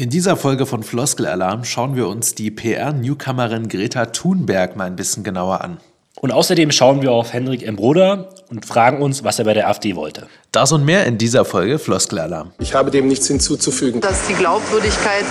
In dieser Folge von Floskel Alarm schauen wir uns die PR-Newcomerin Greta Thunberg mal ein bisschen genauer an. Und außerdem schauen wir auf Henrik M. Broder und fragen uns, was er bei der AfD wollte. Das und mehr in dieser Folge Floskelalarm. Ich habe dem nichts hinzuzufügen. Dass die Glaubwürdigkeit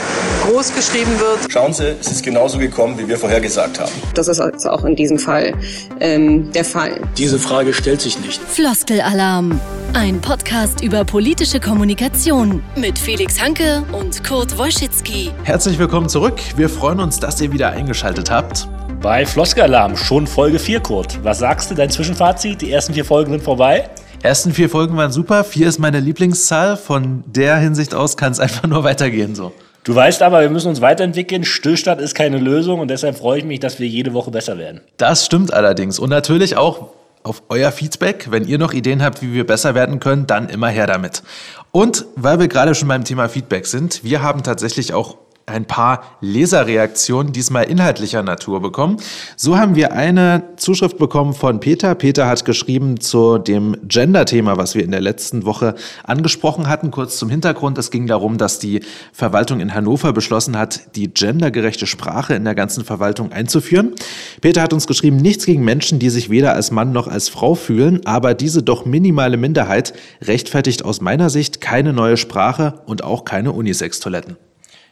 groß geschrieben wird. Schauen Sie, es ist genauso gekommen, wie wir vorhergesagt haben. Das ist also auch in diesem Fall ähm, der Fall. Diese Frage stellt sich nicht. Floskelalarm. Ein Podcast über politische Kommunikation mit Felix Hanke und Kurt Wojcicki. Herzlich willkommen zurück. Wir freuen uns, dass ihr wieder eingeschaltet habt. Bei Floskelalarm schon Folge 4, Kurt. Was sagst du, dein Zwischenfazit? Die ersten vier Folgen sind vorbei. Ersten vier Folgen waren super. Vier ist meine Lieblingszahl. Von der Hinsicht aus kann es einfach nur weitergehen so. Du weißt aber, wir müssen uns weiterentwickeln. Stillstand ist keine Lösung und deshalb freue ich mich, dass wir jede Woche besser werden. Das stimmt allerdings. Und natürlich auch auf euer Feedback. Wenn ihr noch Ideen habt, wie wir besser werden können, dann immer her damit. Und weil wir gerade schon beim Thema Feedback sind, wir haben tatsächlich auch ein paar Leserreaktionen, diesmal inhaltlicher Natur bekommen. So haben wir eine Zuschrift bekommen von Peter. Peter hat geschrieben zu dem Gender-Thema, was wir in der letzten Woche angesprochen hatten. Kurz zum Hintergrund. Es ging darum, dass die Verwaltung in Hannover beschlossen hat, die gendergerechte Sprache in der ganzen Verwaltung einzuführen. Peter hat uns geschrieben, nichts gegen Menschen, die sich weder als Mann noch als Frau fühlen, aber diese doch minimale Minderheit rechtfertigt aus meiner Sicht keine neue Sprache und auch keine Unisex-Toiletten.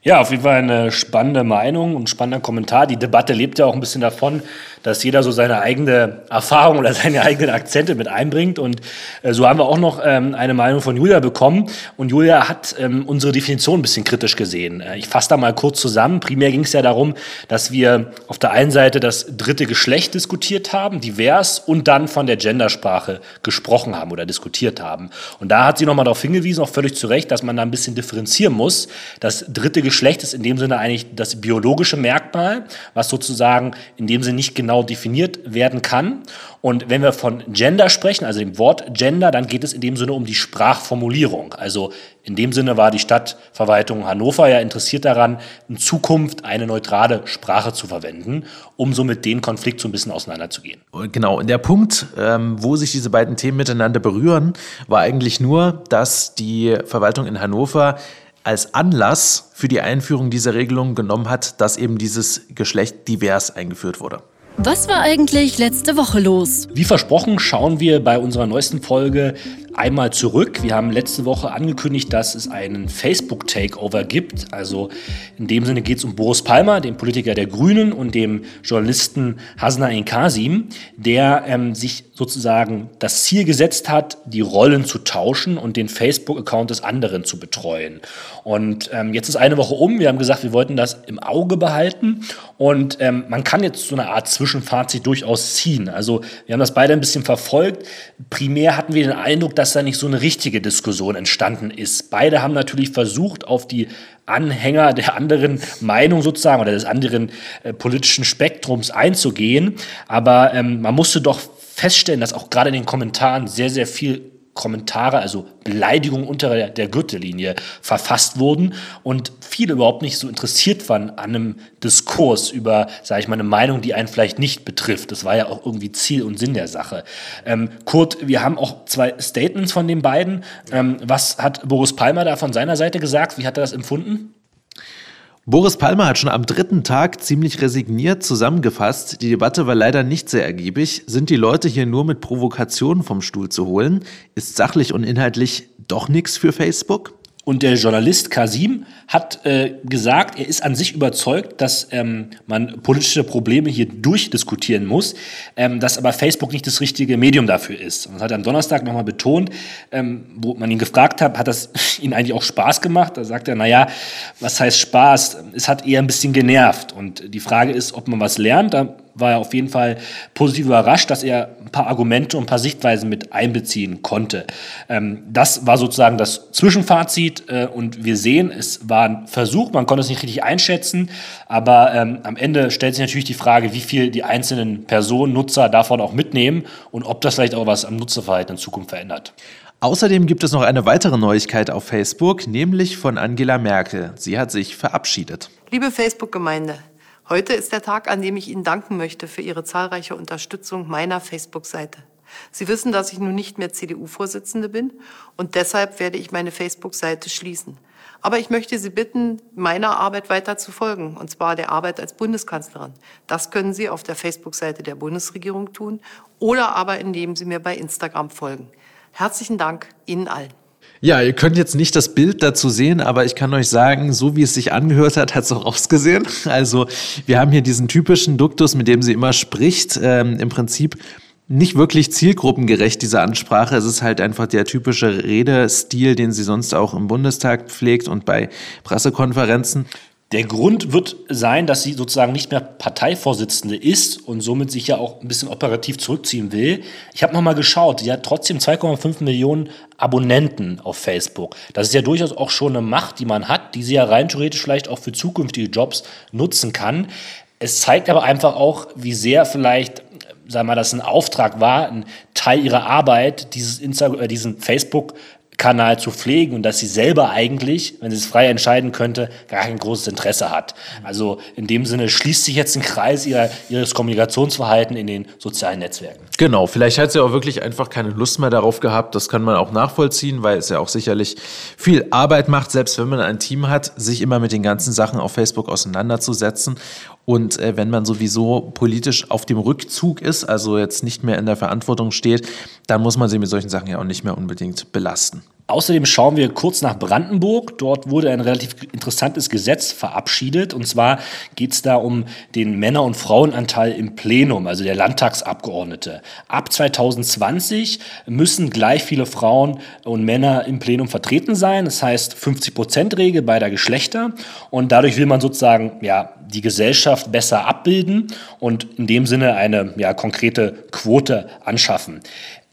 Ja, auf jeden Fall eine spannende Meinung und spannender Kommentar. Die Debatte lebt ja auch ein bisschen davon, dass jeder so seine eigene Erfahrung oder seine eigenen Akzente mit einbringt. Und äh, so haben wir auch noch ähm, eine Meinung von Julia bekommen. Und Julia hat ähm, unsere Definition ein bisschen kritisch gesehen. Äh, ich fasse da mal kurz zusammen. Primär ging es ja darum, dass wir auf der einen Seite das dritte Geschlecht diskutiert haben, divers, und dann von der Gendersprache gesprochen haben oder diskutiert haben. Und da hat sie nochmal darauf hingewiesen, auch völlig zu Recht, dass man da ein bisschen differenzieren muss. Das dritte Geschlecht ist in dem Sinne eigentlich das biologische Merkmal, was sozusagen in dem Sinne nicht genau genau definiert werden kann. Und wenn wir von Gender sprechen, also dem Wort Gender, dann geht es in dem Sinne um die Sprachformulierung. Also in dem Sinne war die Stadtverwaltung Hannover ja interessiert daran, in Zukunft eine neutrale Sprache zu verwenden, um so mit dem Konflikt so ein bisschen auseinanderzugehen. Genau, und der Punkt, ähm, wo sich diese beiden Themen miteinander berühren, war eigentlich nur, dass die Verwaltung in Hannover als Anlass für die Einführung dieser Regelung genommen hat, dass eben dieses Geschlecht divers eingeführt wurde. Was war eigentlich letzte Woche los? Wie versprochen schauen wir bei unserer neuesten Folge einmal zurück. Wir haben letzte Woche angekündigt, dass es einen Facebook-Takeover gibt. Also in dem Sinne geht es um Boris Palmer, den Politiker der Grünen und dem Journalisten Hasna Kasim, der ähm, sich sozusagen das Ziel gesetzt hat, die Rollen zu tauschen und den Facebook-Account des anderen zu betreuen. Und ähm, jetzt ist eine Woche um. Wir haben gesagt, wir wollten das im Auge behalten. Und ähm, man kann jetzt so eine Art Zwischenfazit durchaus ziehen. Also wir haben das beide ein bisschen verfolgt. Primär hatten wir den Eindruck, dass da nicht so eine richtige Diskussion entstanden ist. Beide haben natürlich versucht, auf die Anhänger der anderen Meinung sozusagen oder des anderen äh, politischen Spektrums einzugehen. Aber ähm, man musste doch feststellen, dass auch gerade in den Kommentaren sehr, sehr viel Kommentare, also Beleidigungen unter der, Gürtellinie verfasst wurden und viele überhaupt nicht so interessiert waren an einem Diskurs über, sage ich mal, eine Meinung, die einen vielleicht nicht betrifft. Das war ja auch irgendwie Ziel und Sinn der Sache. Ähm, Kurt, wir haben auch zwei Statements von den beiden. Ähm, was hat Boris Palmer da von seiner Seite gesagt? Wie hat er das empfunden? Boris Palmer hat schon am dritten Tag ziemlich resigniert zusammengefasst. Die Debatte war leider nicht sehr ergiebig. Sind die Leute hier nur mit Provokationen vom Stuhl zu holen? Ist sachlich und inhaltlich doch nichts für Facebook? Und der Journalist Kasim hat äh, gesagt, er ist an sich überzeugt, dass ähm, man politische Probleme hier durchdiskutieren muss, ähm, dass aber Facebook nicht das richtige Medium dafür ist. Und das hat er am Donnerstag nochmal betont, ähm, wo man ihn gefragt hat, hat das ihn eigentlich auch Spaß gemacht? Da sagt er, naja, was heißt Spaß? Es hat eher ein bisschen genervt. Und die Frage ist, ob man was lernt. Da war er auf jeden Fall positiv überrascht, dass er ein paar Argumente und ein paar Sichtweisen mit einbeziehen konnte. Ähm, das war sozusagen das Zwischenfazit äh, und wir sehen, es war ein Versuch, man konnte es nicht richtig einschätzen, aber ähm, am Ende stellt sich natürlich die Frage, wie viel die einzelnen Personen, Nutzer davon auch mitnehmen und ob das vielleicht auch was am Nutzerverhalten in Zukunft verändert. Außerdem gibt es noch eine weitere Neuigkeit auf Facebook, nämlich von Angela Merkel. Sie hat sich verabschiedet. Liebe Facebook-Gemeinde, Heute ist der Tag, an dem ich Ihnen danken möchte für Ihre zahlreiche Unterstützung meiner Facebook-Seite. Sie wissen, dass ich nun nicht mehr CDU-Vorsitzende bin und deshalb werde ich meine Facebook-Seite schließen. Aber ich möchte Sie bitten, meiner Arbeit weiter zu folgen, und zwar der Arbeit als Bundeskanzlerin. Das können Sie auf der Facebook-Seite der Bundesregierung tun oder aber indem Sie mir bei Instagram folgen. Herzlichen Dank Ihnen allen. Ja, ihr könnt jetzt nicht das Bild dazu sehen, aber ich kann euch sagen, so wie es sich angehört hat, hat es auch ausgesehen. Also wir haben hier diesen typischen Duktus, mit dem sie immer spricht. Ähm, Im Prinzip nicht wirklich zielgruppengerecht, diese Ansprache. Es ist halt einfach der typische Redestil, den sie sonst auch im Bundestag pflegt und bei Pressekonferenzen. Der Grund wird sein, dass sie sozusagen nicht mehr Parteivorsitzende ist und somit sich ja auch ein bisschen operativ zurückziehen will. Ich habe nochmal geschaut, sie hat trotzdem 2,5 Millionen Abonnenten auf Facebook. Das ist ja durchaus auch schon eine Macht, die man hat, die sie ja rein theoretisch vielleicht auch für zukünftige Jobs nutzen kann. Es zeigt aber einfach auch, wie sehr vielleicht sagen wir mal, das ein Auftrag war, ein Teil ihrer Arbeit, dieses Instagram, äh, diesen Facebook Kanal zu pflegen und dass sie selber eigentlich, wenn sie es frei entscheiden könnte, gar kein großes Interesse hat. Also in dem Sinne schließt sich jetzt ein Kreis ihrer, ihres Kommunikationsverhalten in den sozialen Netzwerken. Genau, vielleicht hat sie auch wirklich einfach keine Lust mehr darauf gehabt. Das kann man auch nachvollziehen, weil es ja auch sicherlich viel Arbeit macht, selbst wenn man ein Team hat, sich immer mit den ganzen Sachen auf Facebook auseinanderzusetzen. Und äh, wenn man sowieso politisch auf dem Rückzug ist, also jetzt nicht mehr in der Verantwortung steht, dann muss man sie mit solchen Sachen ja auch nicht mehr unbedingt belasten. Außerdem schauen wir kurz nach Brandenburg. Dort wurde ein relativ interessantes Gesetz verabschiedet. Und zwar geht es da um den Männer- und Frauenanteil im Plenum, also der Landtagsabgeordnete. Ab 2020 müssen gleich viele Frauen und Männer im Plenum vertreten sein. Das heißt 50-Prozent-Regel beider Geschlechter. Und dadurch will man sozusagen ja, die Gesellschaft besser abbilden und in dem Sinne eine ja, konkrete Quote anschaffen.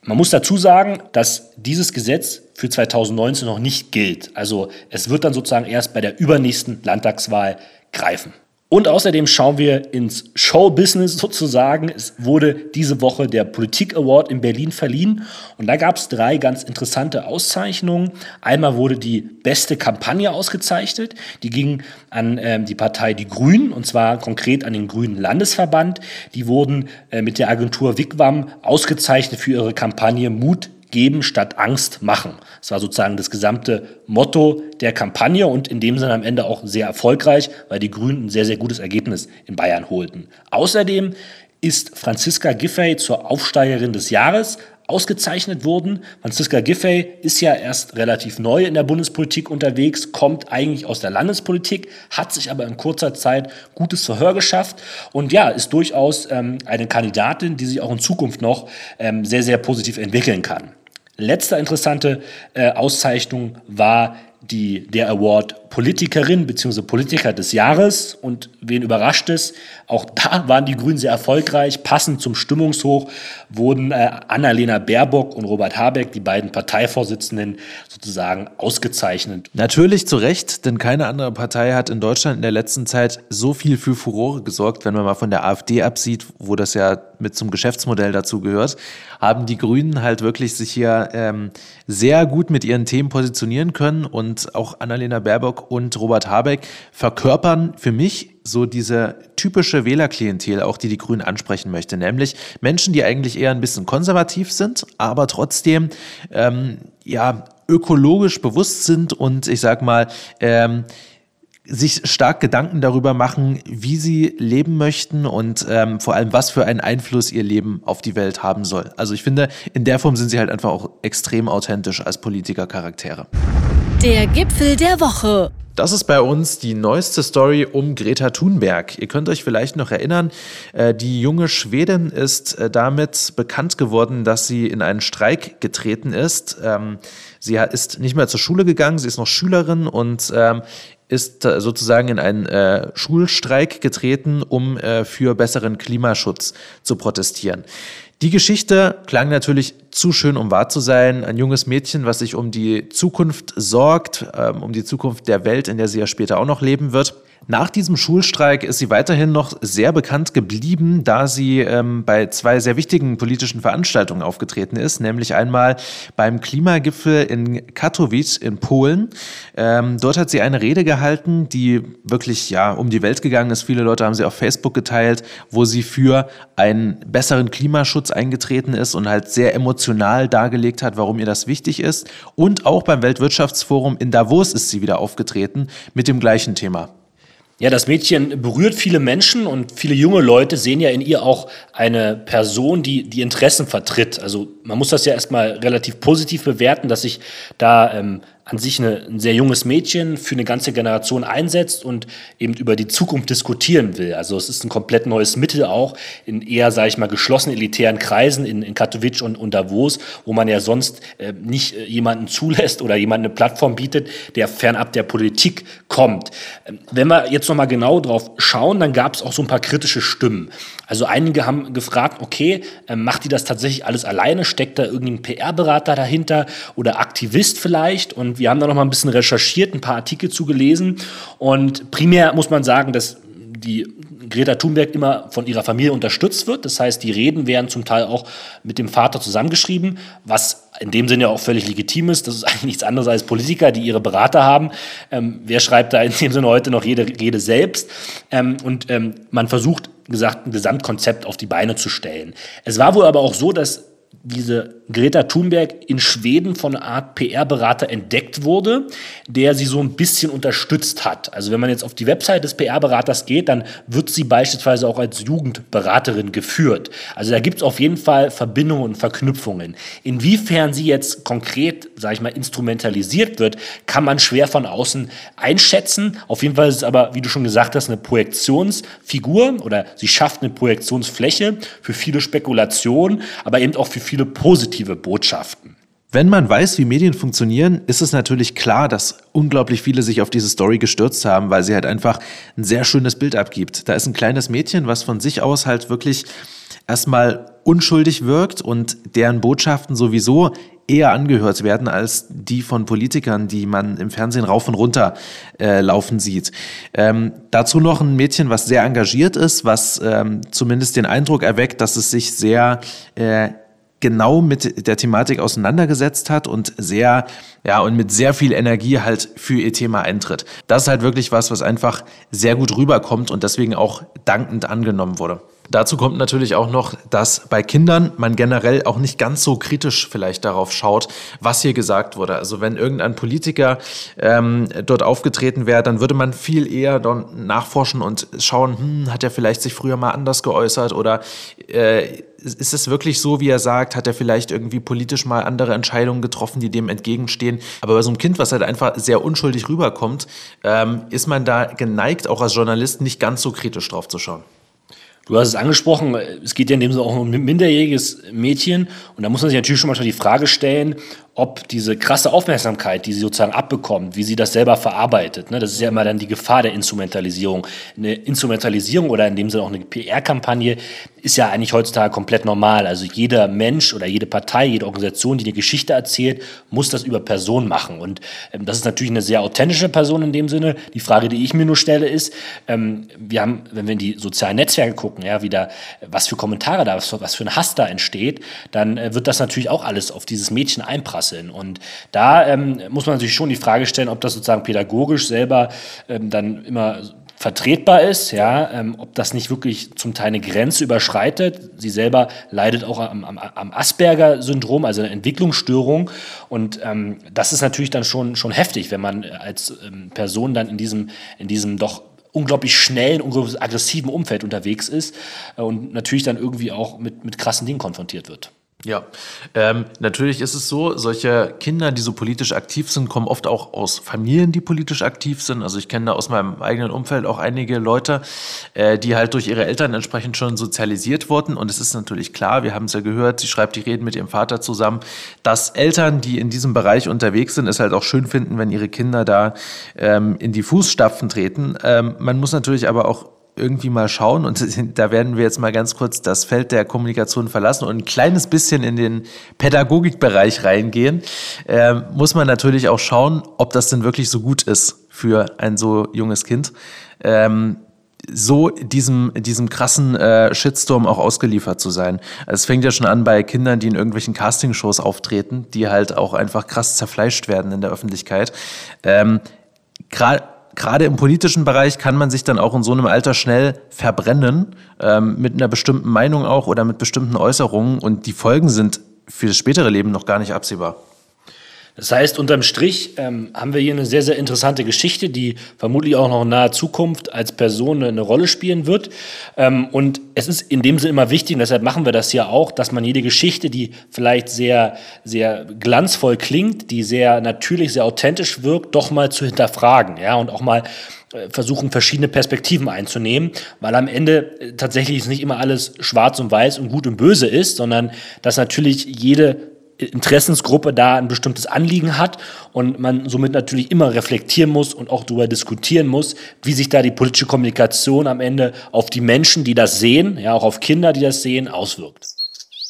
Man muss dazu sagen, dass dieses Gesetz für 2019 noch nicht gilt. Also es wird dann sozusagen erst bei der übernächsten Landtagswahl greifen. Und außerdem schauen wir ins Showbusiness sozusagen. Es wurde diese Woche der Politik Award in Berlin verliehen und da gab es drei ganz interessante Auszeichnungen. Einmal wurde die beste Kampagne ausgezeichnet. Die ging an ähm, die Partei Die Grünen und zwar konkret an den Grünen Landesverband. Die wurden äh, mit der Agentur Wigwam ausgezeichnet für ihre Kampagne Mut geben statt Angst machen. Das war sozusagen das gesamte Motto der Kampagne und in dem Sinne am Ende auch sehr erfolgreich, weil die Grünen ein sehr, sehr gutes Ergebnis in Bayern holten. Außerdem ist Franziska Giffey zur Aufsteigerin des Jahres ausgezeichnet worden. Franziska Giffey ist ja erst relativ neu in der Bundespolitik unterwegs, kommt eigentlich aus der Landespolitik, hat sich aber in kurzer Zeit gutes Verhör geschafft und ja, ist durchaus ähm, eine Kandidatin, die sich auch in Zukunft noch ähm, sehr, sehr positiv entwickeln kann. Letzte interessante äh, Auszeichnung war die, der Award Politikerin bzw. Politiker des Jahres. Und wen überrascht es? Auch da waren die Grünen sehr erfolgreich. Passend zum Stimmungshoch wurden äh, Annalena Baerbock und Robert Habeck, die beiden Parteivorsitzenden, sozusagen ausgezeichnet. Natürlich zu Recht, denn keine andere Partei hat in Deutschland in der letzten Zeit so viel für Furore gesorgt, wenn man mal von der AfD absieht, wo das ja mit zum Geschäftsmodell dazu gehört, haben die Grünen halt wirklich sich hier ähm, sehr gut mit ihren Themen positionieren können und auch Annalena Baerbock und Robert Habeck verkörpern für mich so diese typische Wählerklientel, auch die die Grünen ansprechen möchte, nämlich Menschen, die eigentlich eher ein bisschen konservativ sind, aber trotzdem ähm, ja ökologisch bewusst sind und ich sag mal ähm, sich stark Gedanken darüber machen, wie sie leben möchten und ähm, vor allem, was für einen Einfluss ihr Leben auf die Welt haben soll. Also ich finde, in der Form sind sie halt einfach auch extrem authentisch als Politikercharaktere. Der Gipfel der Woche. Das ist bei uns die neueste Story um Greta Thunberg. Ihr könnt euch vielleicht noch erinnern, äh, die junge Schwedin ist äh, damit bekannt geworden, dass sie in einen Streik getreten ist. Ähm, sie ist nicht mehr zur Schule gegangen, sie ist noch Schülerin und ähm, ist sozusagen in einen äh, Schulstreik getreten, um äh, für besseren Klimaschutz zu protestieren. Die Geschichte klang natürlich zu schön, um wahr zu sein. Ein junges Mädchen, was sich um die Zukunft sorgt, ähm, um die Zukunft der Welt, in der sie ja später auch noch leben wird. Nach diesem Schulstreik ist sie weiterhin noch sehr bekannt geblieben, da sie ähm, bei zwei sehr wichtigen politischen Veranstaltungen aufgetreten ist, nämlich einmal beim Klimagipfel in Katowice in Polen. Ähm, dort hat sie eine Rede gehalten, die wirklich ja um die Welt gegangen ist. Viele Leute haben sie auf Facebook geteilt, wo sie für einen besseren Klimaschutz eingetreten ist und halt sehr emotional dargelegt hat, warum ihr das wichtig ist. Und auch beim Weltwirtschaftsforum in Davos ist sie wieder aufgetreten mit dem gleichen Thema. Ja, das Mädchen berührt viele Menschen und viele junge Leute sehen ja in ihr auch eine Person, die die Interessen vertritt. Also man muss das ja erstmal relativ positiv bewerten, dass sich da ähm, an sich eine, ein sehr junges Mädchen für eine ganze Generation einsetzt und eben über die Zukunft diskutieren will. Also es ist ein komplett neues Mittel auch in eher, sage ich mal, geschlossenen elitären Kreisen in, in Katowice und, und Davos, wo man ja sonst äh, nicht äh, jemanden zulässt oder jemanden eine Plattform bietet, der fernab der Politik kommt. Ähm, wenn wir jetzt nochmal genau drauf schauen, dann gab es auch so ein paar kritische Stimmen. Also einige haben gefragt, okay, äh, macht die das tatsächlich alles alleine? Steckt da irgendein PR-Berater dahinter oder Aktivist vielleicht? Und wir haben da noch mal ein bisschen recherchiert, ein paar Artikel zugelesen. Und primär muss man sagen, dass die Greta Thunberg immer von ihrer Familie unterstützt wird. Das heißt, die Reden werden zum Teil auch mit dem Vater zusammengeschrieben, was in dem Sinne auch völlig legitim ist. Das ist eigentlich nichts anderes als Politiker, die ihre Berater haben. Ähm, wer schreibt da in dem Sinne heute noch jede Rede selbst? Ähm, und ähm, man versucht, gesagt, ein Gesamtkonzept auf die Beine zu stellen. Es war wohl aber auch so, dass diese Greta Thunberg in Schweden von einer Art PR-Berater entdeckt wurde, der sie so ein bisschen unterstützt hat. Also wenn man jetzt auf die Website des PR-Beraters geht, dann wird sie beispielsweise auch als Jugendberaterin geführt. Also da gibt es auf jeden Fall Verbindungen und Verknüpfungen. Inwiefern sie jetzt konkret, sage ich mal, instrumentalisiert wird, kann man schwer von außen einschätzen. Auf jeden Fall ist es aber, wie du schon gesagt hast, eine Projektionsfigur oder sie schafft eine Projektionsfläche für viele Spekulationen, aber eben auch für viele positive Botschaften. Wenn man weiß, wie Medien funktionieren, ist es natürlich klar, dass unglaublich viele sich auf diese Story gestürzt haben, weil sie halt einfach ein sehr schönes Bild abgibt. Da ist ein kleines Mädchen, was von sich aus halt wirklich erstmal unschuldig wirkt und deren Botschaften sowieso eher angehört werden als die von Politikern, die man im Fernsehen rauf und runter äh, laufen sieht. Ähm, dazu noch ein Mädchen, was sehr engagiert ist, was ähm, zumindest den Eindruck erweckt, dass es sich sehr äh, genau mit der Thematik auseinandergesetzt hat und sehr, ja, und mit sehr viel Energie halt für ihr Thema eintritt. Das ist halt wirklich was, was einfach sehr gut rüberkommt und deswegen auch dankend angenommen wurde. Dazu kommt natürlich auch noch, dass bei Kindern man generell auch nicht ganz so kritisch vielleicht darauf schaut, was hier gesagt wurde. Also wenn irgendein Politiker ähm, dort aufgetreten wäre, dann würde man viel eher nachforschen und schauen, hm, hat er vielleicht sich früher mal anders geäußert oder äh, ist es wirklich so, wie er sagt? Hat er vielleicht irgendwie politisch mal andere Entscheidungen getroffen, die dem entgegenstehen? Aber bei so einem Kind, was halt einfach sehr unschuldig rüberkommt, ähm, ist man da geneigt, auch als Journalist nicht ganz so kritisch drauf zu schauen. Du hast es angesprochen, es geht ja in dem Sinne auch um ein minderjähriges Mädchen. Und da muss man sich natürlich schon manchmal die Frage stellen, ob diese krasse Aufmerksamkeit, die sie sozusagen abbekommt, wie sie das selber verarbeitet, ne, das ist ja immer dann die Gefahr der Instrumentalisierung. Eine Instrumentalisierung oder in dem Sinne auch eine PR-Kampagne ist ja eigentlich heutzutage komplett normal. Also jeder Mensch oder jede Partei, jede Organisation, die eine Geschichte erzählt, muss das über Person machen. Und ähm, das ist natürlich eine sehr authentische Person in dem Sinne. Die Frage, die ich mir nur stelle, ist, ähm, wir haben, wenn wir in die sozialen Netzwerke gucken, ja, wieder, was für Kommentare da, was, was für ein Hass da entsteht, dann äh, wird das natürlich auch alles auf dieses Mädchen einprasseln sind. Und da ähm, muss man sich schon die Frage stellen, ob das sozusagen pädagogisch selber ähm, dann immer vertretbar ist, ja, ähm, ob das nicht wirklich zum Teil eine Grenze überschreitet. Sie selber leidet auch am, am, am Asperger-Syndrom, also eine Entwicklungsstörung. Und ähm, das ist natürlich dann schon, schon heftig, wenn man als ähm, Person dann in diesem, in diesem doch unglaublich schnellen, unglaublich aggressiven Umfeld unterwegs ist äh, und natürlich dann irgendwie auch mit, mit krassen Dingen konfrontiert wird. Ja, ähm, natürlich ist es so, solche Kinder, die so politisch aktiv sind, kommen oft auch aus Familien, die politisch aktiv sind. Also ich kenne da aus meinem eigenen Umfeld auch einige Leute, äh, die halt durch ihre Eltern entsprechend schon sozialisiert wurden. Und es ist natürlich klar, wir haben es ja gehört, sie schreibt die Reden mit ihrem Vater zusammen, dass Eltern, die in diesem Bereich unterwegs sind, es halt auch schön finden, wenn ihre Kinder da ähm, in die Fußstapfen treten. Ähm, man muss natürlich aber auch irgendwie mal schauen und da werden wir jetzt mal ganz kurz das Feld der Kommunikation verlassen und ein kleines bisschen in den Pädagogikbereich reingehen, äh, muss man natürlich auch schauen, ob das denn wirklich so gut ist für ein so junges Kind, ähm, so diesem, diesem krassen äh, Shitstorm auch ausgeliefert zu sein. Also es fängt ja schon an bei Kindern, die in irgendwelchen Castingshows auftreten, die halt auch einfach krass zerfleischt werden in der Öffentlichkeit. Ähm, im politischen Bereich kann man sich dann auch in so einem Alter schnell verbrennen, ähm, mit einer bestimmten Meinung auch oder mit bestimmten Äußerungen. Und die Folgen sind für das spätere Leben noch gar nicht absehbar. Das heißt, unterm Strich ähm, haben wir hier eine sehr, sehr interessante Geschichte, die vermutlich auch noch in naher Zukunft als Person eine, Rolle spielen wird. Ähm, und es ist in dem Sinne immer wichtig, und deshalb machen wir das ja auch, dass man jede Geschichte, die vielleicht sehr, sehr glanzvoll klingt, die sehr natürlich, sehr authentisch wirkt, doch mal zu hinterfragen, ja, und auch mal äh, versuchen, verschiedene Perspektiven einzunehmen, weil am Ende äh, tatsächlich nicht immer alles schwarz und weiß und gut und böse ist, sondern dass natürlich jede Interessensgruppe da ein bestimmtes Anliegen hat und man somit natürlich immer reflektieren muss und auch darüber diskutieren muss, wie sich da die politische Kommunikation am Ende auf die Menschen, die das sehen, ja auch auf Kinder, die das sehen, auswirkt.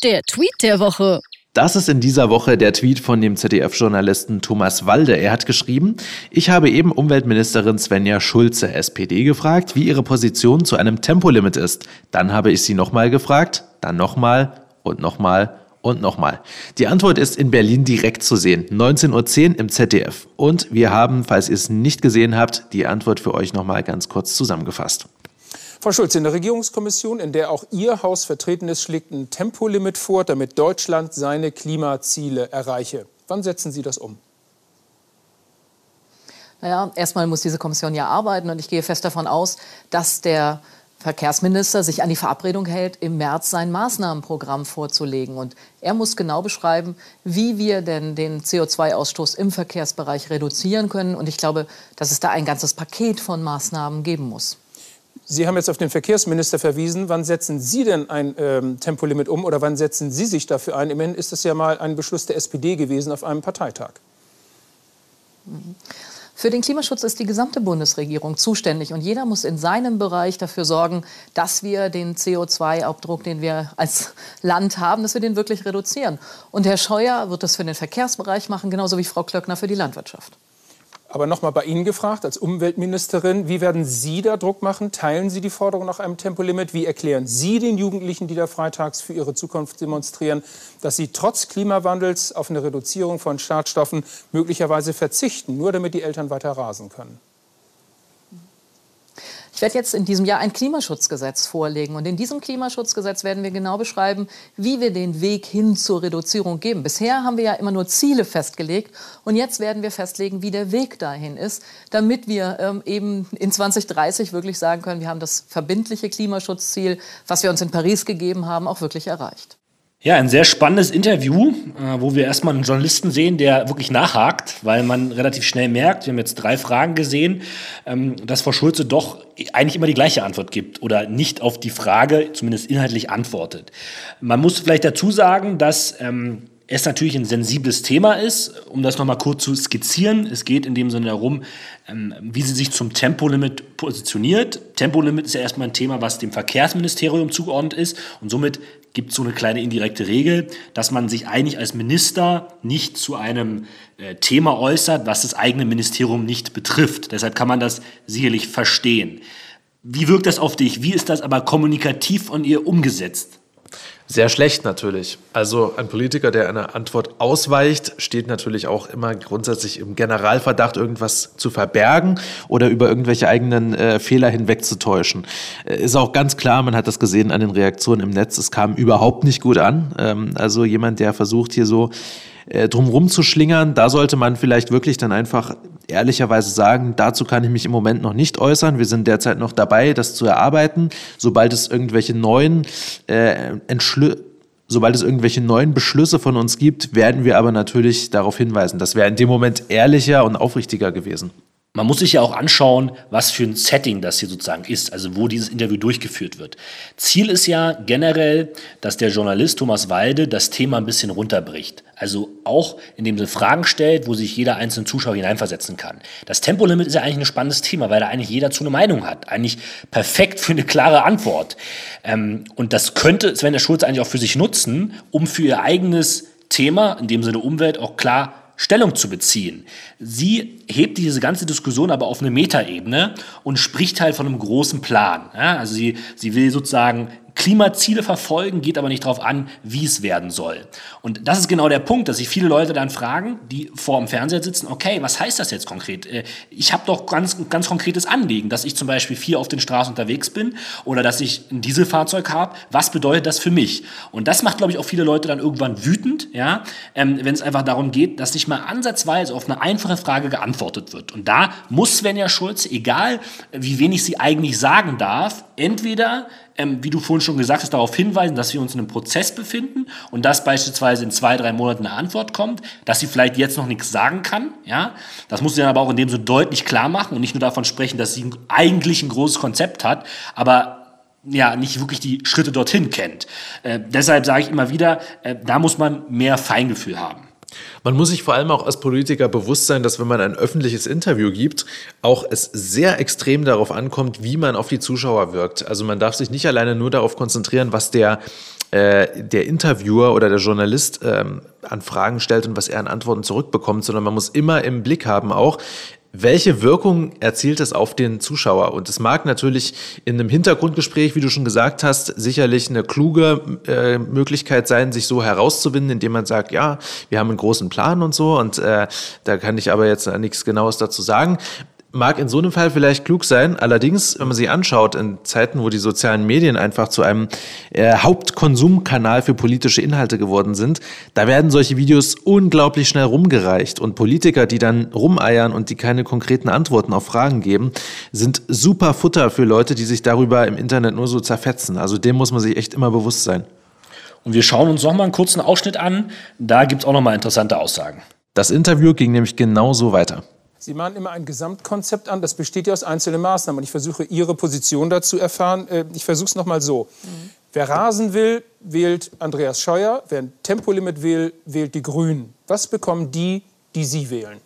Der Tweet der Woche. Das ist in dieser Woche der Tweet von dem ZDF-Journalisten Thomas Walde. Er hat geschrieben, ich habe eben Umweltministerin Svenja Schulze, SPD, gefragt, wie ihre Position zu einem Tempolimit ist. Dann habe ich sie nochmal gefragt, dann nochmal und nochmal und nochmal. Die Antwort ist in Berlin direkt zu sehen. 19.10 Uhr im ZDF. Und wir haben, falls ihr es nicht gesehen habt, die Antwort für euch nochmal ganz kurz zusammengefasst. Frau Schulz, in der Regierungskommission, in der auch Ihr Haus vertreten ist, schlägt ein Tempolimit vor, damit Deutschland seine Klimaziele erreiche. Wann setzen Sie das um? Naja, erstmal muss diese Kommission ja arbeiten und ich gehe fest davon aus, dass der Verkehrsminister sich an die Verabredung hält, im März sein Maßnahmenprogramm vorzulegen. Und er muss genau beschreiben, wie wir denn den CO2-Ausstoß im Verkehrsbereich reduzieren können. Und ich glaube, dass es da ein ganzes Paket von Maßnahmen geben muss. Sie haben jetzt auf den Verkehrsminister verwiesen. Wann setzen Sie denn ein ähm, Tempolimit um oder wann setzen Sie sich dafür ein? Immerhin ist das ja mal ein Beschluss der SPD gewesen auf einem Parteitag. Mhm. Für den Klimaschutz ist die gesamte Bundesregierung zuständig und jeder muss in seinem Bereich dafür sorgen, dass wir den CO2-Abdruck, den wir als Land haben, dass wir den wirklich reduzieren. Und Herr Scheuer wird das für den Verkehrsbereich machen, genauso wie Frau Klöckner für die Landwirtschaft. Aber nochmal bei Ihnen gefragt, als Umweltministerin, wie werden Sie da Druck machen? Teilen Sie die Forderung nach einem Tempolimit? Wie erklären Sie den Jugendlichen, die da freitags für ihre Zukunft demonstrieren, dass sie trotz Klimawandels auf eine Reduzierung von Schadstoffen möglicherweise verzichten, nur damit die Eltern weiter rasen können? Ich werde jetzt in diesem Jahr ein Klimaschutzgesetz vorlegen. Und in diesem Klimaschutzgesetz werden wir genau beschreiben, wie wir den Weg hin zur Reduzierung geben. Bisher haben wir ja immer nur Ziele festgelegt. Und jetzt werden wir festlegen, wie der Weg dahin ist, damit wir ähm, eben in 2030 wirklich sagen können, wir haben das verbindliche Klimaschutzziel, was wir uns in Paris gegeben haben, auch wirklich erreicht. Ja, ein sehr spannendes Interview, äh, wo wir erstmal einen Journalisten sehen, der wirklich nachhakt, weil man relativ schnell merkt, wir haben jetzt drei Fragen gesehen, ähm, dass Frau Schulze doch eigentlich immer die gleiche Antwort gibt oder nicht auf die Frage zumindest inhaltlich antwortet. Man muss vielleicht dazu sagen, dass ähm, es natürlich ein sensibles Thema ist, um das nochmal kurz zu skizzieren. Es geht in dem Sinne darum, ähm, wie sie sich zum Tempolimit positioniert. Tempolimit ist ja erstmal ein Thema, was dem Verkehrsministerium zugeordnet ist und somit gibt es so eine kleine indirekte Regel, dass man sich eigentlich als Minister nicht zu einem äh, Thema äußert, was das eigene Ministerium nicht betrifft. Deshalb kann man das sicherlich verstehen. Wie wirkt das auf dich? Wie ist das aber kommunikativ von ihr umgesetzt? Sehr schlecht natürlich. Also ein Politiker, der einer Antwort ausweicht, steht natürlich auch immer grundsätzlich im Generalverdacht, irgendwas zu verbergen oder über irgendwelche eigenen äh, Fehler hinwegzutäuschen. Äh, ist auch ganz klar, man hat das gesehen an den Reaktionen im Netz, es kam überhaupt nicht gut an. Ähm, also jemand, der versucht hier so äh, drumrum zu schlingern. Da sollte man vielleicht wirklich dann einfach ehrlicherweise sagen, dazu kann ich mich im Moment noch nicht äußern. Wir sind derzeit noch dabei, das zu erarbeiten. Sobald es irgendwelche neuen äh, Entschlü Sobald es irgendwelche neuen Beschlüsse von uns gibt, werden wir aber natürlich darauf hinweisen. Das wäre in dem Moment ehrlicher und aufrichtiger gewesen. Man muss sich ja auch anschauen, was für ein Setting das hier sozusagen ist, also wo dieses Interview durchgeführt wird. Ziel ist ja generell, dass der Journalist Thomas Walde das Thema ein bisschen runterbricht. Also auch indem sie Fragen stellt, wo sich jeder einzelne Zuschauer hineinversetzen kann. Das Tempolimit ist ja eigentlich ein spannendes Thema, weil da eigentlich jeder zu eine Meinung hat. Eigentlich perfekt für eine klare Antwort. Ähm, und das könnte Sven der Schulz eigentlich auch für sich nutzen, um für ihr eigenes Thema, in dem Sinne Umwelt, auch klar Stellung zu beziehen. Sie hebt diese ganze Diskussion aber auf eine Metaebene und spricht halt von einem großen Plan. Ja, also sie, sie will sozusagen Klimaziele verfolgen, geht aber nicht darauf an, wie es werden soll. Und das ist genau der Punkt, dass sich viele Leute dann fragen, die vor dem Fernseher sitzen, okay, was heißt das jetzt konkret? Äh, ich habe doch ganz, ganz konkretes Anliegen, dass ich zum Beispiel vier auf den Straßen unterwegs bin oder dass ich ein Dieselfahrzeug habe. Was bedeutet das für mich? Und das macht, glaube ich, auch viele Leute dann irgendwann wütend, ja, ähm, wenn es einfach darum geht, dass nicht mal ansatzweise auf eine einfache Frage geantwortet wird. Und da muss Svenja Schulze, egal wie wenig sie eigentlich sagen darf, entweder ähm, wie du vorhin schon gesagt hast, darauf hinweisen, dass wir uns in einem Prozess befinden und dass beispielsweise in zwei, drei Monaten eine Antwort kommt, dass sie vielleicht jetzt noch nichts sagen kann. Ja? Das muss sie dann aber auch in dem so deutlich klar machen und nicht nur davon sprechen, dass sie eigentlich ein großes Konzept hat, aber ja nicht wirklich die Schritte dorthin kennt. Äh, deshalb sage ich immer wieder, äh, da muss man mehr Feingefühl haben. Man muss sich vor allem auch als Politiker bewusst sein, dass wenn man ein öffentliches Interview gibt, auch es sehr extrem darauf ankommt, wie man auf die Zuschauer wirkt. Also man darf sich nicht alleine nur darauf konzentrieren, was der äh, der Interviewer oder der Journalist ähm, an Fragen stellt und was er an Antworten zurückbekommt, sondern man muss immer im Blick haben auch, welche Wirkung erzielt es auf den Zuschauer? Und es mag natürlich in einem Hintergrundgespräch, wie du schon gesagt hast, sicherlich eine kluge äh, Möglichkeit sein, sich so herauszuwinden, indem man sagt, ja, wir haben einen großen Plan und so. Und äh, da kann ich aber jetzt nichts Genaues dazu sagen mag in so einem Fall vielleicht klug sein. Allerdings, wenn man sie anschaut, in Zeiten, wo die sozialen Medien einfach zu einem äh, Hauptkonsumkanal für politische Inhalte geworden sind, da werden solche Videos unglaublich schnell rumgereicht. Und Politiker, die dann rumeiern und die keine konkreten Antworten auf Fragen geben, sind super Futter für Leute, die sich darüber im Internet nur so zerfetzen. Also dem muss man sich echt immer bewusst sein. Und wir schauen uns noch mal einen kurzen Ausschnitt an. Da gibt es auch noch mal interessante Aussagen. Das Interview ging nämlich genau so weiter. Sie mahnen immer ein Gesamtkonzept an, das besteht ja aus einzelnen Maßnahmen. Und ich versuche, Ihre Position dazu erfahren. Äh, ich versuche es nochmal so. Mhm. Wer Rasen will, wählt Andreas Scheuer. Wer ein Tempolimit will, wählt die Grünen. Was bekommen die, die Sie wählen?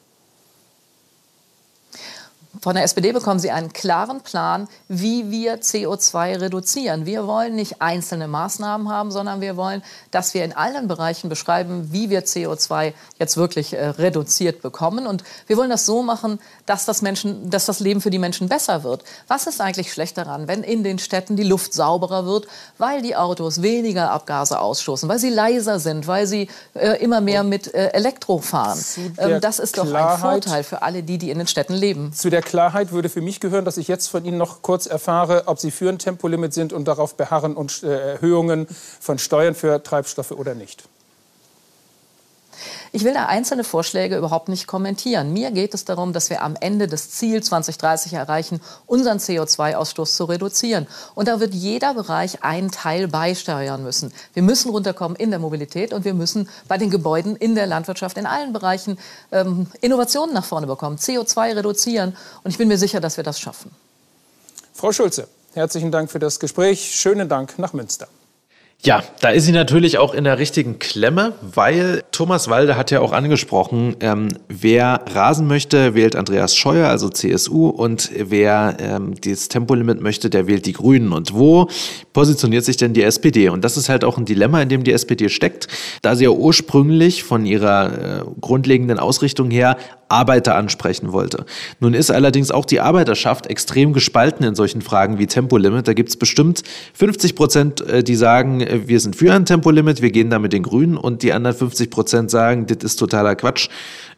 Von der SPD bekommen Sie einen klaren Plan, wie wir CO2 reduzieren. Wir wollen nicht einzelne Maßnahmen haben, sondern wir wollen, dass wir in allen Bereichen beschreiben, wie wir CO2 jetzt wirklich äh, reduziert bekommen. Und wir wollen das so machen, dass das, Menschen, dass das Leben für die Menschen besser wird. Was ist eigentlich schlecht daran, wenn in den Städten die Luft sauberer wird, weil die Autos weniger Abgase ausstoßen, weil sie leiser sind, weil sie äh, immer mehr mit äh, Elektro fahren? Ähm, das ist doch ein Vorteil für alle die, die in den Städten leben. Der Klarheit würde für mich gehören, dass ich jetzt von Ihnen noch kurz erfahre, ob Sie für ein Tempolimit sind und darauf beharren und äh, Erhöhungen von Steuern für Treibstoffe oder nicht. Ich will da einzelne Vorschläge überhaupt nicht kommentieren. Mir geht es darum, dass wir am Ende das Ziel 2030 erreichen, unseren CO2-Ausstoß zu reduzieren. Und da wird jeder Bereich einen Teil beisteuern müssen. Wir müssen runterkommen in der Mobilität und wir müssen bei den Gebäuden, in der Landwirtschaft, in allen Bereichen ähm, Innovationen nach vorne bekommen, CO2 reduzieren. Und ich bin mir sicher, dass wir das schaffen. Frau Schulze, herzlichen Dank für das Gespräch. Schönen Dank nach Münster. Ja, da ist sie natürlich auch in der richtigen Klemme, weil Thomas Walde hat ja auch angesprochen, ähm, wer rasen möchte, wählt Andreas Scheuer, also CSU, und wer ähm, das Tempolimit möchte, der wählt die Grünen. Und wo positioniert sich denn die SPD? Und das ist halt auch ein Dilemma, in dem die SPD steckt, da sie ja ursprünglich von ihrer äh, grundlegenden Ausrichtung her Arbeiter ansprechen wollte. Nun ist allerdings auch die Arbeiterschaft extrem gespalten in solchen Fragen wie Tempolimit. Da gibt es bestimmt 50 Prozent, äh, die sagen, äh, wir sind für ein Tempolimit, wir gehen da mit den Grünen und die anderen 50 Prozent sagen, das ist totaler Quatsch.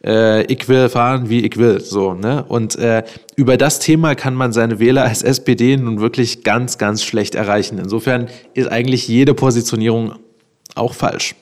Äh, ich will fahren, wie ich will. So, ne? Und äh, über das Thema kann man seine Wähler als SPD nun wirklich ganz, ganz schlecht erreichen. Insofern ist eigentlich jede Positionierung auch falsch.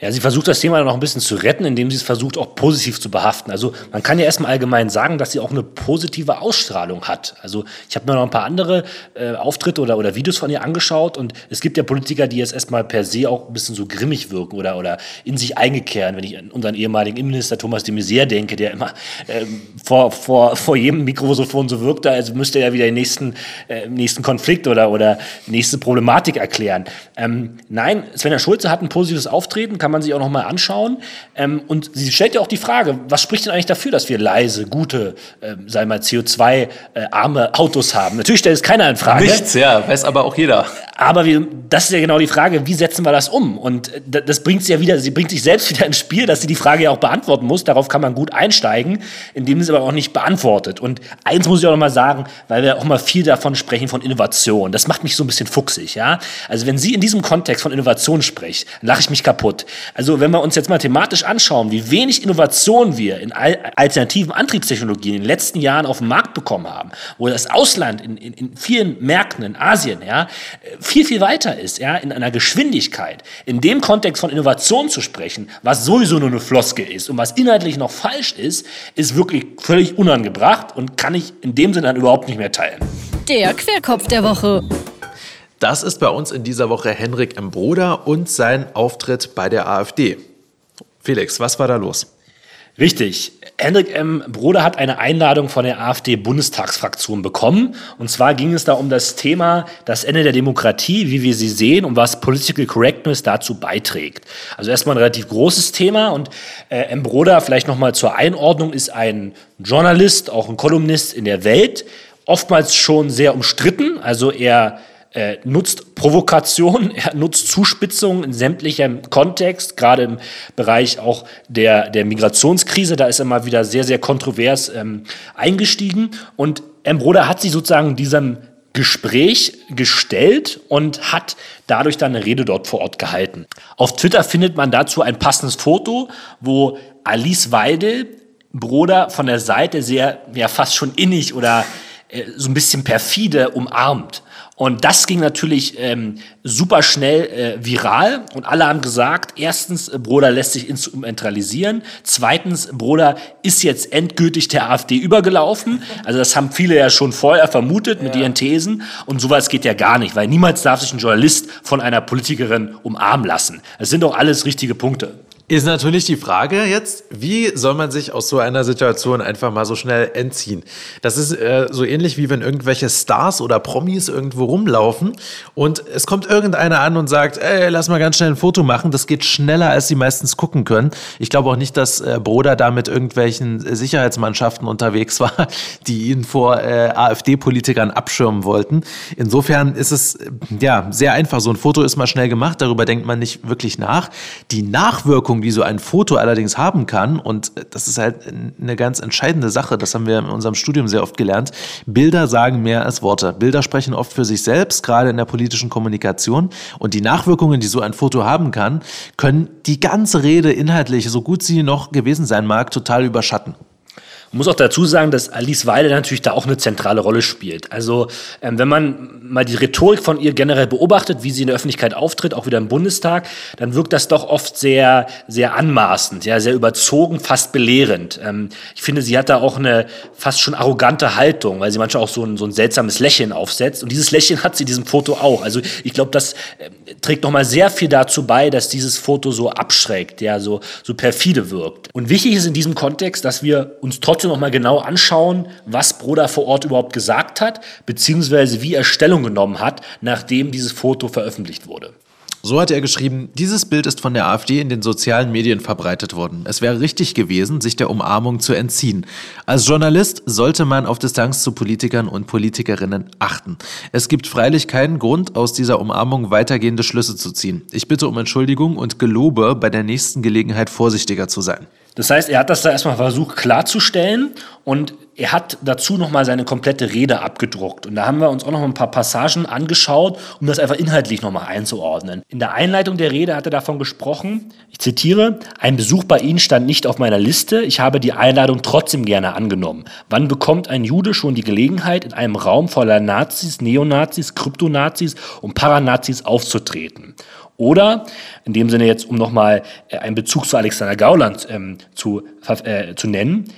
Ja, sie versucht das Thema noch ein bisschen zu retten, indem sie es versucht, auch positiv zu behaften. Also man kann ja erstmal allgemein sagen, dass sie auch eine positive Ausstrahlung hat. Also ich habe mir noch ein paar andere äh, Auftritte oder, oder Videos von ihr angeschaut und es gibt ja Politiker, die jetzt erstmal per se auch ein bisschen so grimmig wirken oder, oder in sich eingekehren. Wenn ich an unseren ehemaligen Innenminister Thomas de Maizière denke, der immer ähm, vor, vor, vor jedem Mikrofon so wirkte, als müsste er wieder den nächsten, äh, nächsten Konflikt oder, oder nächste Problematik erklären. Ähm, nein, Svenja Schulze hat ein positives Auftreten, kann kann man sich auch noch mal anschauen. Ähm, und sie stellt ja auch die Frage, was spricht denn eigentlich dafür, dass wir leise, gute, äh, wir mal, CO2-arme äh, Autos haben? Natürlich stellt es keiner in Frage. Nichts, ja, weiß aber auch jeder. Aber wir, das ist ja genau die Frage, wie setzen wir das um? Und das bringt sie ja wieder, sie bringt sich selbst wieder ins Spiel, dass sie die Frage ja auch beantworten muss. Darauf kann man gut einsteigen, indem sie aber auch nicht beantwortet. Und eins muss ich auch noch mal sagen, weil wir auch mal viel davon sprechen, von Innovation. Das macht mich so ein bisschen fuchsig, ja. Also wenn sie in diesem Kontext von Innovation spricht, lache ich mich kaputt. Also wenn wir uns jetzt mal thematisch anschauen, wie wenig Innovation wir in alternativen Antriebstechnologien in den letzten Jahren auf den Markt bekommen haben, wo das Ausland in, in, in vielen Märkten in Asien, ja, viel, viel weiter ist, ja, in einer Geschwindigkeit, in dem Kontext von Innovation zu sprechen, was sowieso nur eine Floske ist und was inhaltlich noch falsch ist, ist wirklich völlig unangebracht und kann ich in dem Sinne dann überhaupt nicht mehr teilen. Der Querkopf der Woche. Das ist bei uns in dieser Woche Henrik M. Broder und sein Auftritt bei der AfD. Felix, was war da los? Richtig. Hendrik M. Broder hat eine Einladung von der AfD-Bundestagsfraktion bekommen. Und zwar ging es da um das Thema das Ende der Demokratie, wie wir sie sehen und was Political Correctness dazu beiträgt. Also erstmal ein relativ großes Thema. Und äh, M. Broder, vielleicht nochmal zur Einordnung, ist ein Journalist, auch ein Kolumnist in der Welt. Oftmals schon sehr umstritten. Also er äh, nutzt Provokation, er nutzt Zuspitzung in sämtlichem Kontext, gerade im Bereich auch der, der Migrationskrise. Da ist er mal wieder sehr, sehr kontrovers ähm, eingestiegen. Und M. Broder hat sich sozusagen diesem Gespräch gestellt und hat dadurch dann eine Rede dort vor Ort gehalten. Auf Twitter findet man dazu ein passendes Foto, wo Alice Weidel Broder von der Seite sehr, ja fast schon innig oder äh, so ein bisschen perfide umarmt. Und das ging natürlich ähm, super schnell äh, viral und alle haben gesagt, erstens, äh, Broder lässt sich instrumentalisieren, zweitens, Broder ist jetzt endgültig der AfD übergelaufen. Also das haben viele ja schon vorher vermutet mit ja. ihren Thesen und sowas geht ja gar nicht, weil niemals darf sich ein Journalist von einer Politikerin umarmen lassen. Das sind doch alles richtige Punkte. Ist natürlich die Frage jetzt, wie soll man sich aus so einer Situation einfach mal so schnell entziehen? Das ist äh, so ähnlich wie wenn irgendwelche Stars oder Promis irgendwo rumlaufen und es kommt irgendeiner an und sagt, ey, lass mal ganz schnell ein Foto machen. Das geht schneller, als sie meistens gucken können. Ich glaube auch nicht, dass äh, Broder da mit irgendwelchen Sicherheitsmannschaften unterwegs war, die ihn vor äh, AfD-Politikern abschirmen wollten. Insofern ist es ja sehr einfach. So ein Foto ist mal schnell gemacht, darüber denkt man nicht wirklich nach. Die Nachwirkung Wirkung, die so ein Foto allerdings haben kann, und das ist halt eine ganz entscheidende Sache, das haben wir in unserem Studium sehr oft gelernt, Bilder sagen mehr als Worte. Bilder sprechen oft für sich selbst, gerade in der politischen Kommunikation. Und die Nachwirkungen, die so ein Foto haben kann, können die ganze Rede inhaltlich, so gut sie noch gewesen sein mag, total überschatten. Man muss auch dazu sagen, dass Alice Weide natürlich da auch eine zentrale Rolle spielt. Also ähm, wenn man mal die Rhetorik von ihr generell beobachtet, wie sie in der Öffentlichkeit auftritt, auch wieder im Bundestag, dann wirkt das doch oft sehr, sehr anmaßend, ja, sehr überzogen, fast belehrend. Ähm, ich finde, sie hat da auch eine fast schon arrogante Haltung, weil sie manchmal auch so ein, so ein seltsames Lächeln aufsetzt. Und dieses Lächeln hat sie in diesem Foto auch. Also ich glaube, das äh, trägt nochmal sehr viel dazu bei, dass dieses Foto so abschreckt, ja, so, so perfide wirkt. Und wichtig ist in diesem Kontext, dass wir uns trotzdem trotzdem noch mal genau anschauen, was Broder vor Ort überhaupt gesagt hat, beziehungsweise wie er Stellung genommen hat, nachdem dieses Foto veröffentlicht wurde. So hat er geschrieben, dieses Bild ist von der AfD in den sozialen Medien verbreitet worden. Es wäre richtig gewesen, sich der Umarmung zu entziehen. Als Journalist sollte man auf Distanz zu Politikern und Politikerinnen achten. Es gibt freilich keinen Grund, aus dieser Umarmung weitergehende Schlüsse zu ziehen. Ich bitte um Entschuldigung und gelobe, bei der nächsten Gelegenheit vorsichtiger zu sein. Das heißt, er hat das da erstmal versucht klarzustellen und er hat dazu nochmal seine komplette Rede abgedruckt. Und da haben wir uns auch noch ein paar Passagen angeschaut, um das einfach inhaltlich nochmal einzuordnen. In der Einleitung der Rede hat er davon gesprochen, ich zitiere, ein Besuch bei Ihnen stand nicht auf meiner Liste, ich habe die Einladung trotzdem gerne angenommen. Wann bekommt ein Jude schon die Gelegenheit, in einem Raum voller Nazis, Neonazis, Kryptonazis und Paranazis aufzutreten? Oder in dem Sinne jetzt, um nochmal äh, einen Bezug zu Alexander Gauland ähm, zu, äh, zu nennen,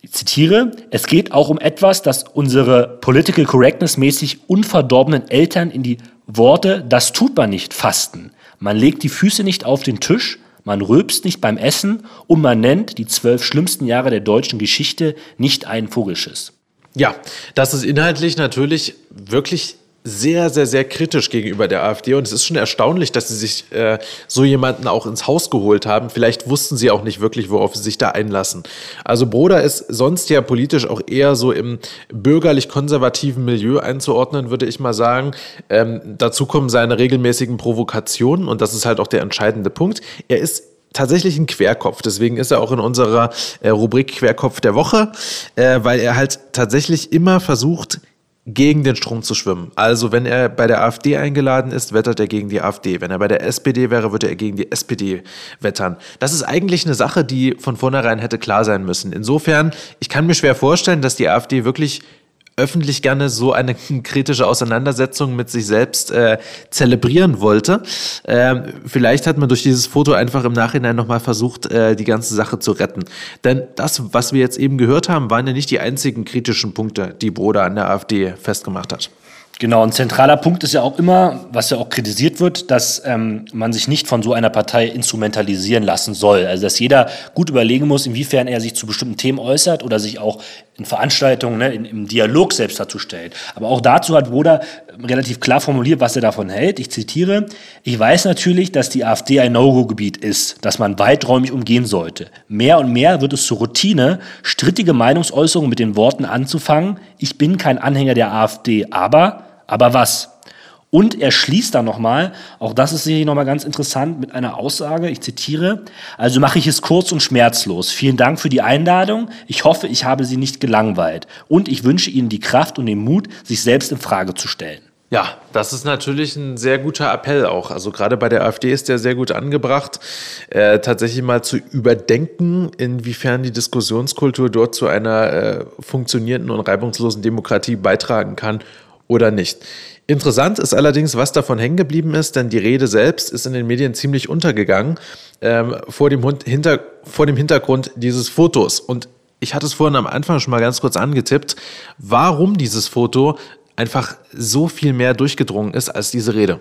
ich zitiere, es geht auch um etwas, das unsere Political Correctness mäßig unverdorbenen Eltern in die Worte, das tut man nicht, fasten. Man legt die Füße nicht auf den Tisch, man rülpst nicht beim Essen und man nennt die zwölf schlimmsten Jahre der deutschen Geschichte nicht ein Vogelschiss. Ja, das ist inhaltlich natürlich wirklich sehr, sehr, sehr kritisch gegenüber der AfD und es ist schon erstaunlich, dass sie sich äh, so jemanden auch ins Haus geholt haben. Vielleicht wussten sie auch nicht wirklich, worauf sie sich da einlassen. Also Broder ist sonst ja politisch auch eher so im bürgerlich-konservativen Milieu einzuordnen, würde ich mal sagen. Ähm, dazu kommen seine regelmäßigen Provokationen und das ist halt auch der entscheidende Punkt. Er ist tatsächlich ein Querkopf. Deswegen ist er auch in unserer äh, Rubrik Querkopf der Woche, äh, weil er halt tatsächlich immer versucht, gegen den Strom zu schwimmen. Also wenn er bei der AfD eingeladen ist, wettert er gegen die AfD. Wenn er bei der SPD wäre, würde er gegen die SPD wettern. Das ist eigentlich eine Sache, die von vornherein hätte klar sein müssen. Insofern, ich kann mir schwer vorstellen, dass die AfD wirklich öffentlich gerne so eine kritische Auseinandersetzung mit sich selbst äh, zelebrieren wollte. Ähm, vielleicht hat man durch dieses Foto einfach im Nachhinein nochmal versucht, äh, die ganze Sache zu retten. Denn das, was wir jetzt eben gehört haben, waren ja nicht die einzigen kritischen Punkte, die Broder an der AfD festgemacht hat. Genau, ein zentraler Punkt ist ja auch immer, was ja auch kritisiert wird, dass ähm, man sich nicht von so einer Partei instrumentalisieren lassen soll. Also dass jeder gut überlegen muss, inwiefern er sich zu bestimmten Themen äußert oder sich auch in Veranstaltungen, ne, in, im Dialog selbst dazu stellt. Aber auch dazu hat Woda relativ klar formuliert, was er davon hält. Ich zitiere, ich weiß natürlich, dass die AfD ein No-Go-Gebiet ist, das man weiträumig umgehen sollte. Mehr und mehr wird es zur Routine, strittige Meinungsäußerungen mit den Worten anzufangen, ich bin kein Anhänger der AfD, aber aber was? Und er schließt dann nochmal, auch das ist sicherlich nochmal ganz interessant, mit einer Aussage, ich zitiere, also mache ich es kurz und schmerzlos. Vielen Dank für die Einladung. Ich hoffe, ich habe Sie nicht gelangweilt. Und ich wünsche Ihnen die Kraft und den Mut, sich selbst in Frage zu stellen. Ja, das ist natürlich ein sehr guter Appell auch. Also gerade bei der AfD ist der sehr gut angebracht, äh, tatsächlich mal zu überdenken, inwiefern die Diskussionskultur dort zu einer äh, funktionierenden und reibungslosen Demokratie beitragen kann oder nicht. Interessant ist allerdings, was davon hängen geblieben ist, denn die Rede selbst ist in den Medien ziemlich untergegangen ähm, vor, dem Hinter vor dem Hintergrund dieses Fotos. Und ich hatte es vorhin am Anfang schon mal ganz kurz angetippt, warum dieses Foto einfach so viel mehr durchgedrungen ist als diese Rede.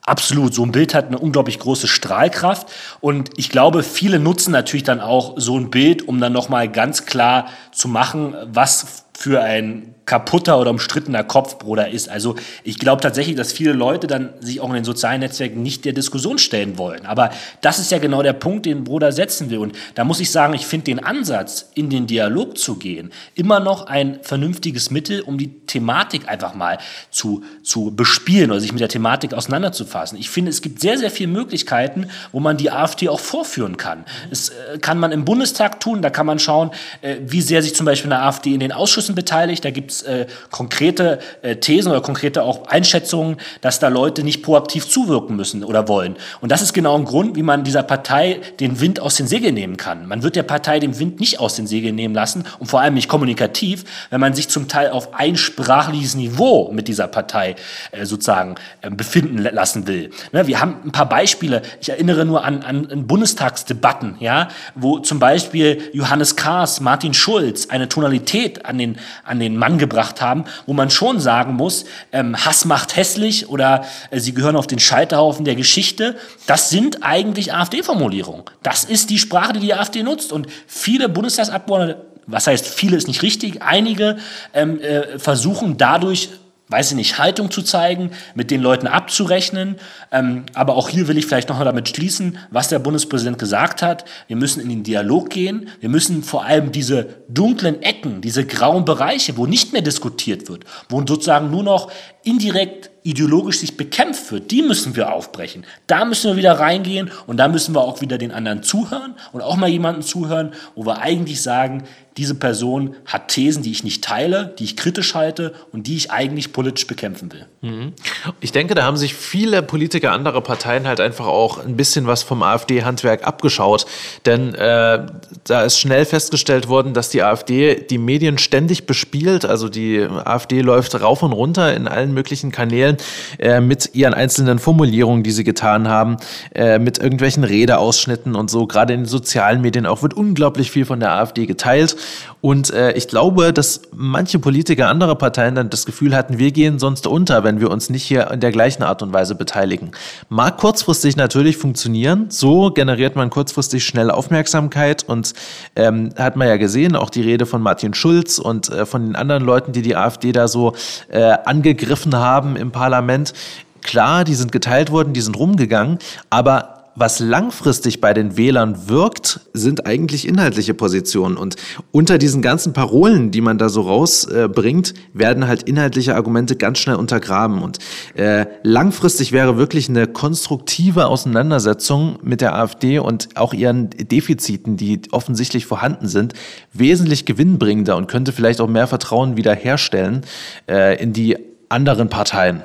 Absolut, so ein Bild hat eine unglaublich große Strahlkraft und ich glaube, viele nutzen natürlich dann auch so ein Bild, um dann nochmal ganz klar zu machen, was für ein kaputter oder umstrittener Kopfbruder ist. Also ich glaube tatsächlich, dass viele Leute dann sich auch in den sozialen Netzwerken nicht der Diskussion stellen wollen. Aber das ist ja genau der Punkt, den Bruder setzen will. Und da muss ich sagen, ich finde den Ansatz, in den Dialog zu gehen, immer noch ein vernünftiges Mittel, um die Thematik einfach mal zu, zu bespielen oder sich mit der Thematik auseinanderzufassen. Ich finde, es gibt sehr, sehr viele Möglichkeiten, wo man die AfD auch vorführen kann. Das äh, kann man im Bundestag tun, da kann man schauen, äh, wie sehr sich zum Beispiel eine AfD in den Ausschüssen beteiligt. Da gibt es äh, konkrete äh, Thesen oder konkrete auch Einschätzungen, dass da Leute nicht proaktiv zuwirken müssen oder wollen. Und das ist genau ein Grund, wie man dieser Partei den Wind aus den Segeln nehmen kann. Man wird der Partei den Wind nicht aus den Segeln nehmen lassen und vor allem nicht kommunikativ, wenn man sich zum Teil auf einsprachliches Niveau mit dieser Partei äh, sozusagen äh, befinden lassen will. Ne, wir haben ein paar Beispiele. Ich erinnere nur an, an, an Bundestagsdebatten, ja, wo zum Beispiel Johannes Kahrs, Martin Schulz eine Tonalität an den, an den Mann gebracht haben, wo man schon sagen muss, ähm, Hass macht hässlich oder äh, sie gehören auf den Scheiterhaufen der Geschichte. Das sind eigentlich AfD-Formulierungen. Das ist die Sprache, die die AfD nutzt. Und viele Bundestagsabgeordnete was heißt, viele ist nicht richtig, einige ähm, äh, versuchen dadurch weiß ich nicht, Haltung zu zeigen, mit den Leuten abzurechnen. Ähm, aber auch hier will ich vielleicht noch damit schließen, was der Bundespräsident gesagt hat. Wir müssen in den Dialog gehen. Wir müssen vor allem diese dunklen Ecken, diese grauen Bereiche, wo nicht mehr diskutiert wird, wo sozusagen nur noch indirekt ideologisch sich bekämpft wird, die müssen wir aufbrechen. Da müssen wir wieder reingehen und da müssen wir auch wieder den anderen zuhören und auch mal jemanden zuhören, wo wir eigentlich sagen, diese Person hat Thesen, die ich nicht teile, die ich kritisch halte und die ich eigentlich politisch bekämpfen will. Mhm. Ich denke, da haben sich viele Politiker anderer Parteien halt einfach auch ein bisschen was vom AfD-Handwerk abgeschaut. Denn äh, da ist schnell festgestellt worden, dass die AfD die Medien ständig bespielt. Also die AfD läuft rauf und runter in allen möglichen Kanälen äh, mit ihren einzelnen Formulierungen, die sie getan haben, äh, mit irgendwelchen Redeausschnitten und so. Gerade in den sozialen Medien auch wird unglaublich viel von der AfD geteilt. Und äh, ich glaube, dass manche Politiker anderer Parteien dann das Gefühl hatten, wir gehen sonst unter, wenn wir uns nicht hier in der gleichen Art und Weise beteiligen. Mag kurzfristig natürlich funktionieren. So generiert man kurzfristig schnell Aufmerksamkeit und ähm, hat man ja gesehen, auch die Rede von Martin Schulz und äh, von den anderen Leuten, die die AfD da so äh, angegriffen haben im Parlament. Klar, die sind geteilt worden, die sind rumgegangen, aber was langfristig bei den Wählern wirkt, sind eigentlich inhaltliche Positionen. Und unter diesen ganzen Parolen, die man da so rausbringt, äh, werden halt inhaltliche Argumente ganz schnell untergraben. Und äh, langfristig wäre wirklich eine konstruktive Auseinandersetzung mit der AfD und auch ihren Defiziten, die offensichtlich vorhanden sind, wesentlich gewinnbringender und könnte vielleicht auch mehr Vertrauen wiederherstellen äh, in die anderen Parteien.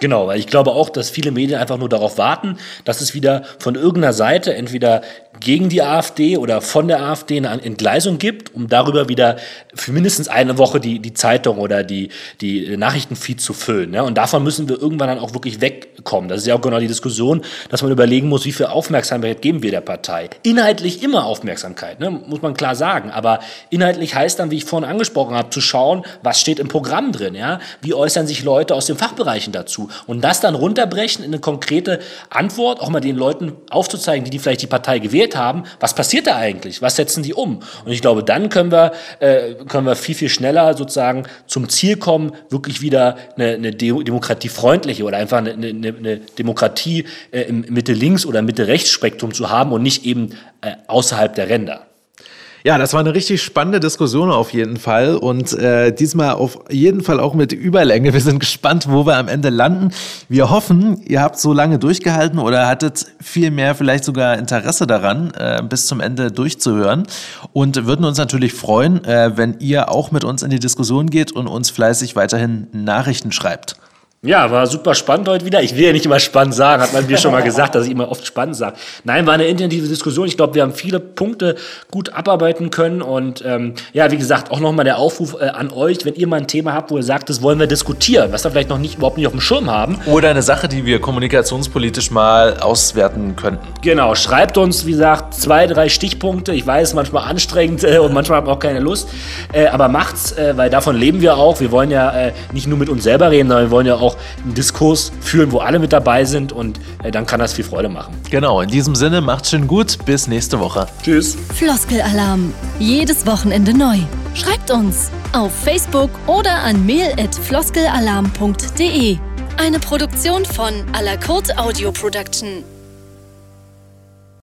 Genau, weil ich glaube auch, dass viele Medien einfach nur darauf warten, dass es wieder von irgendeiner Seite entweder gegen die AfD oder von der AfD eine Entgleisung gibt, um darüber wieder für mindestens eine Woche die, die Zeitung oder die, die Nachrichtenfeed zu füllen. Ne? Und davon müssen wir irgendwann dann auch wirklich wegkommen. Das ist ja auch genau die Diskussion, dass man überlegen muss, wie viel Aufmerksamkeit geben wir der Partei. Inhaltlich immer Aufmerksamkeit, ne? muss man klar sagen. Aber inhaltlich heißt dann, wie ich vorhin angesprochen habe, zu schauen, was steht im Programm drin. Ja? Wie äußern sich Leute aus den Fachbereichen dazu? Und das dann runterbrechen in eine konkrete Antwort, auch mal den Leuten aufzuzeigen, die, die vielleicht die Partei gewählt gewählt haben, was passiert da eigentlich? Was setzen die um? Und ich glaube, dann können wir, äh, können wir viel, viel schneller sozusagen zum Ziel kommen, wirklich wieder eine, eine demokratiefreundliche oder einfach eine, eine, eine Demokratie äh, im Mitte-Links- oder Mitte-Rechts-Spektrum zu haben und nicht eben äh, außerhalb der Ränder. Ja, das war eine richtig spannende Diskussion auf jeden Fall und äh, diesmal auf jeden Fall auch mit Überlänge. Wir sind gespannt, wo wir am Ende landen. Wir hoffen, ihr habt so lange durchgehalten oder hattet viel mehr vielleicht sogar Interesse daran, äh, bis zum Ende durchzuhören und würden uns natürlich freuen, äh, wenn ihr auch mit uns in die Diskussion geht und uns fleißig weiterhin Nachrichten schreibt. Ja, war super spannend heute wieder. Ich will ja nicht immer spannend sagen, hat man mir schon mal gesagt, dass ich immer oft spannend sage. Nein, war eine intensive Diskussion. Ich glaube, wir haben viele Punkte gut abarbeiten können. Und ähm, ja, wie gesagt, auch nochmal der Aufruf äh, an euch, wenn ihr mal ein Thema habt, wo ihr sagt, das wollen wir diskutieren, was wir vielleicht noch nicht überhaupt nicht auf dem Schirm haben. Oder eine Sache, die wir kommunikationspolitisch mal auswerten könnten. Genau, schreibt uns, wie gesagt, zwei, drei Stichpunkte. Ich weiß, manchmal anstrengend äh, und manchmal haben wir auch keine Lust. Äh, aber macht's, äh, weil davon leben wir auch. Wir wollen ja äh, nicht nur mit uns selber reden, sondern wir wollen ja auch auch einen Diskurs führen, wo alle mit dabei sind und äh, dann kann das viel Freude machen. Genau, in diesem Sinne, macht's schön gut, bis nächste Woche. Tschüss. Floskelalarm, jedes Wochenende neu. Schreibt uns auf Facebook oder an mail@floskelalarm.de. Eine Produktion von Alakurt Audio Production.